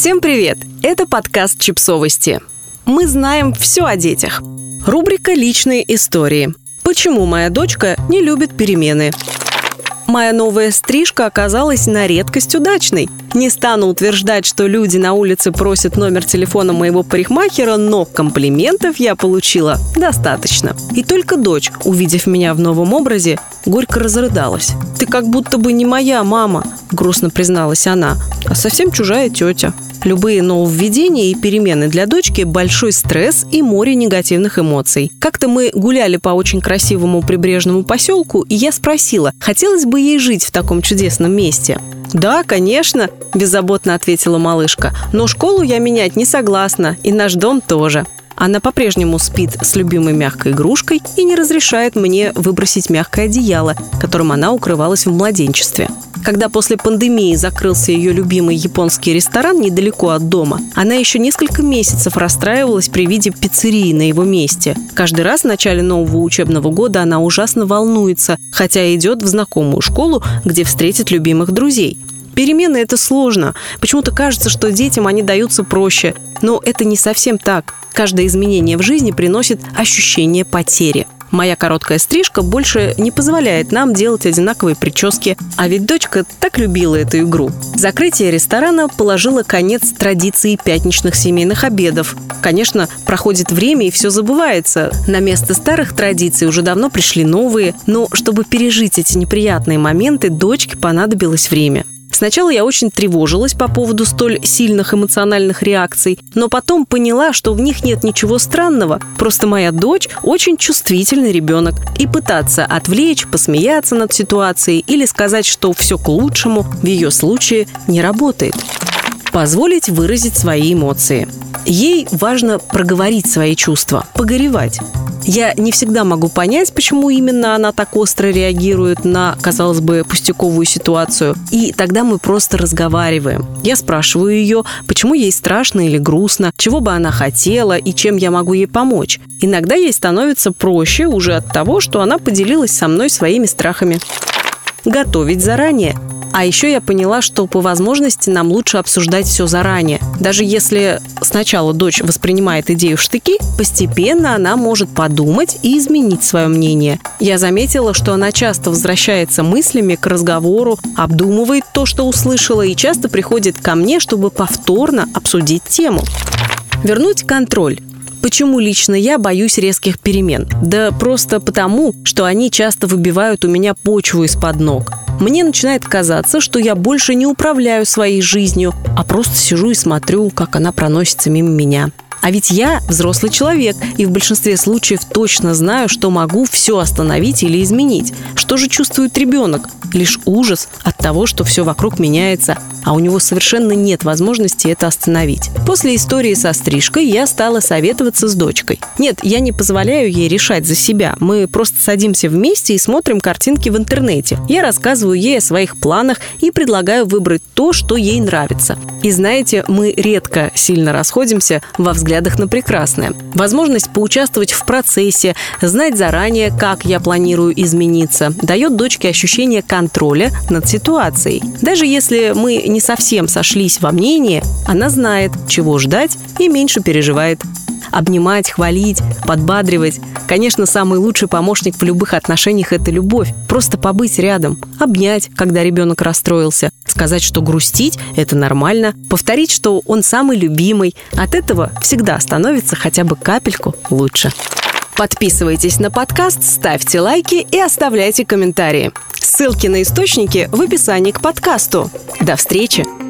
Всем привет! Это подкаст «Чипсовости». Мы знаем все о детях. Рубрика «Личные истории». Почему моя дочка не любит перемены? Моя новая стрижка оказалась на редкость удачной. Не стану утверждать, что люди на улице просят номер телефона моего парикмахера, но комплиментов я получила достаточно. И только дочь, увидев меня в новом образе, горько разрыдалась. «Ты как будто бы не моя мама», — грустно призналась она, «а совсем чужая тетя». Любые нововведения и перемены для дочки – большой стресс и море негативных эмоций. Как-то мы гуляли по очень красивому прибрежному поселку, и я спросила, хотелось бы ей жить в таком чудесном месте. «Да, конечно», – беззаботно ответила малышка. «Но школу я менять не согласна, и наш дом тоже». Она по-прежнему спит с любимой мягкой игрушкой и не разрешает мне выбросить мягкое одеяло, которым она укрывалась в младенчестве. Когда после пандемии закрылся ее любимый японский ресторан недалеко от дома, она еще несколько месяцев расстраивалась при виде пиццерии на его месте. Каждый раз в начале нового учебного года она ужасно волнуется, хотя идет в знакомую школу, где встретит любимых друзей. Перемены – это сложно. Почему-то кажется, что детям они даются проще. Но это не совсем так. Каждое изменение в жизни приносит ощущение потери. Моя короткая стрижка больше не позволяет нам делать одинаковые прически, а ведь дочка так любила эту игру. Закрытие ресторана положило конец традиции пятничных семейных обедов. Конечно, проходит время и все забывается. На место старых традиций уже давно пришли новые, но чтобы пережить эти неприятные моменты, дочке понадобилось время. Сначала я очень тревожилась по поводу столь сильных эмоциональных реакций, но потом поняла, что в них нет ничего странного. Просто моя дочь очень чувствительный ребенок. И пытаться отвлечь, посмеяться над ситуацией или сказать, что все к лучшему, в ее случае не работает. Позволить выразить свои эмоции. Ей важно проговорить свои чувства, погоревать. Я не всегда могу понять, почему именно она так остро реагирует на, казалось бы, пустяковую ситуацию. И тогда мы просто разговариваем. Я спрашиваю ее, почему ей страшно или грустно, чего бы она хотела и чем я могу ей помочь. Иногда ей становится проще уже от того, что она поделилась со мной своими страхами. Готовить заранее. А еще я поняла, что по возможности нам лучше обсуждать все заранее. Даже если сначала дочь воспринимает идею в штыки, постепенно она может подумать и изменить свое мнение. Я заметила, что она часто возвращается мыслями к разговору, обдумывает то, что услышала, и часто приходит ко мне, чтобы повторно обсудить тему. Вернуть контроль. Почему лично я боюсь резких перемен? Да просто потому, что они часто выбивают у меня почву из-под ног. Мне начинает казаться, что я больше не управляю своей жизнью, а просто сижу и смотрю, как она проносится мимо меня. А ведь я взрослый человек и в большинстве случаев точно знаю, что могу все остановить или изменить. Что же чувствует ребенок? Лишь ужас от того, что все вокруг меняется, а у него совершенно нет возможности это остановить. После истории со стрижкой я стала советоваться с дочкой. Нет, я не позволяю ей решать за себя. Мы просто садимся вместе и смотрим картинки в интернете. Я рассказываю ей о своих планах и предлагаю выбрать то, что ей нравится. И знаете, мы редко сильно расходимся во взглядах на прекрасное. Возможность поучаствовать в процессе, знать заранее, как я планирую измениться, дает дочке ощущение контроля над ситуацией. Даже если мы не совсем сошлись во мнении, она знает, чего ждать и меньше переживает обнимать, хвалить, подбадривать. Конечно, самый лучший помощник в любых отношениях – это любовь. Просто побыть рядом, обнять, когда ребенок расстроился, сказать, что грустить – это нормально, повторить, что он самый любимый. От этого всегда становится хотя бы капельку лучше. Подписывайтесь на подкаст, ставьте лайки и оставляйте комментарии. Ссылки на источники в описании к подкасту. До встречи!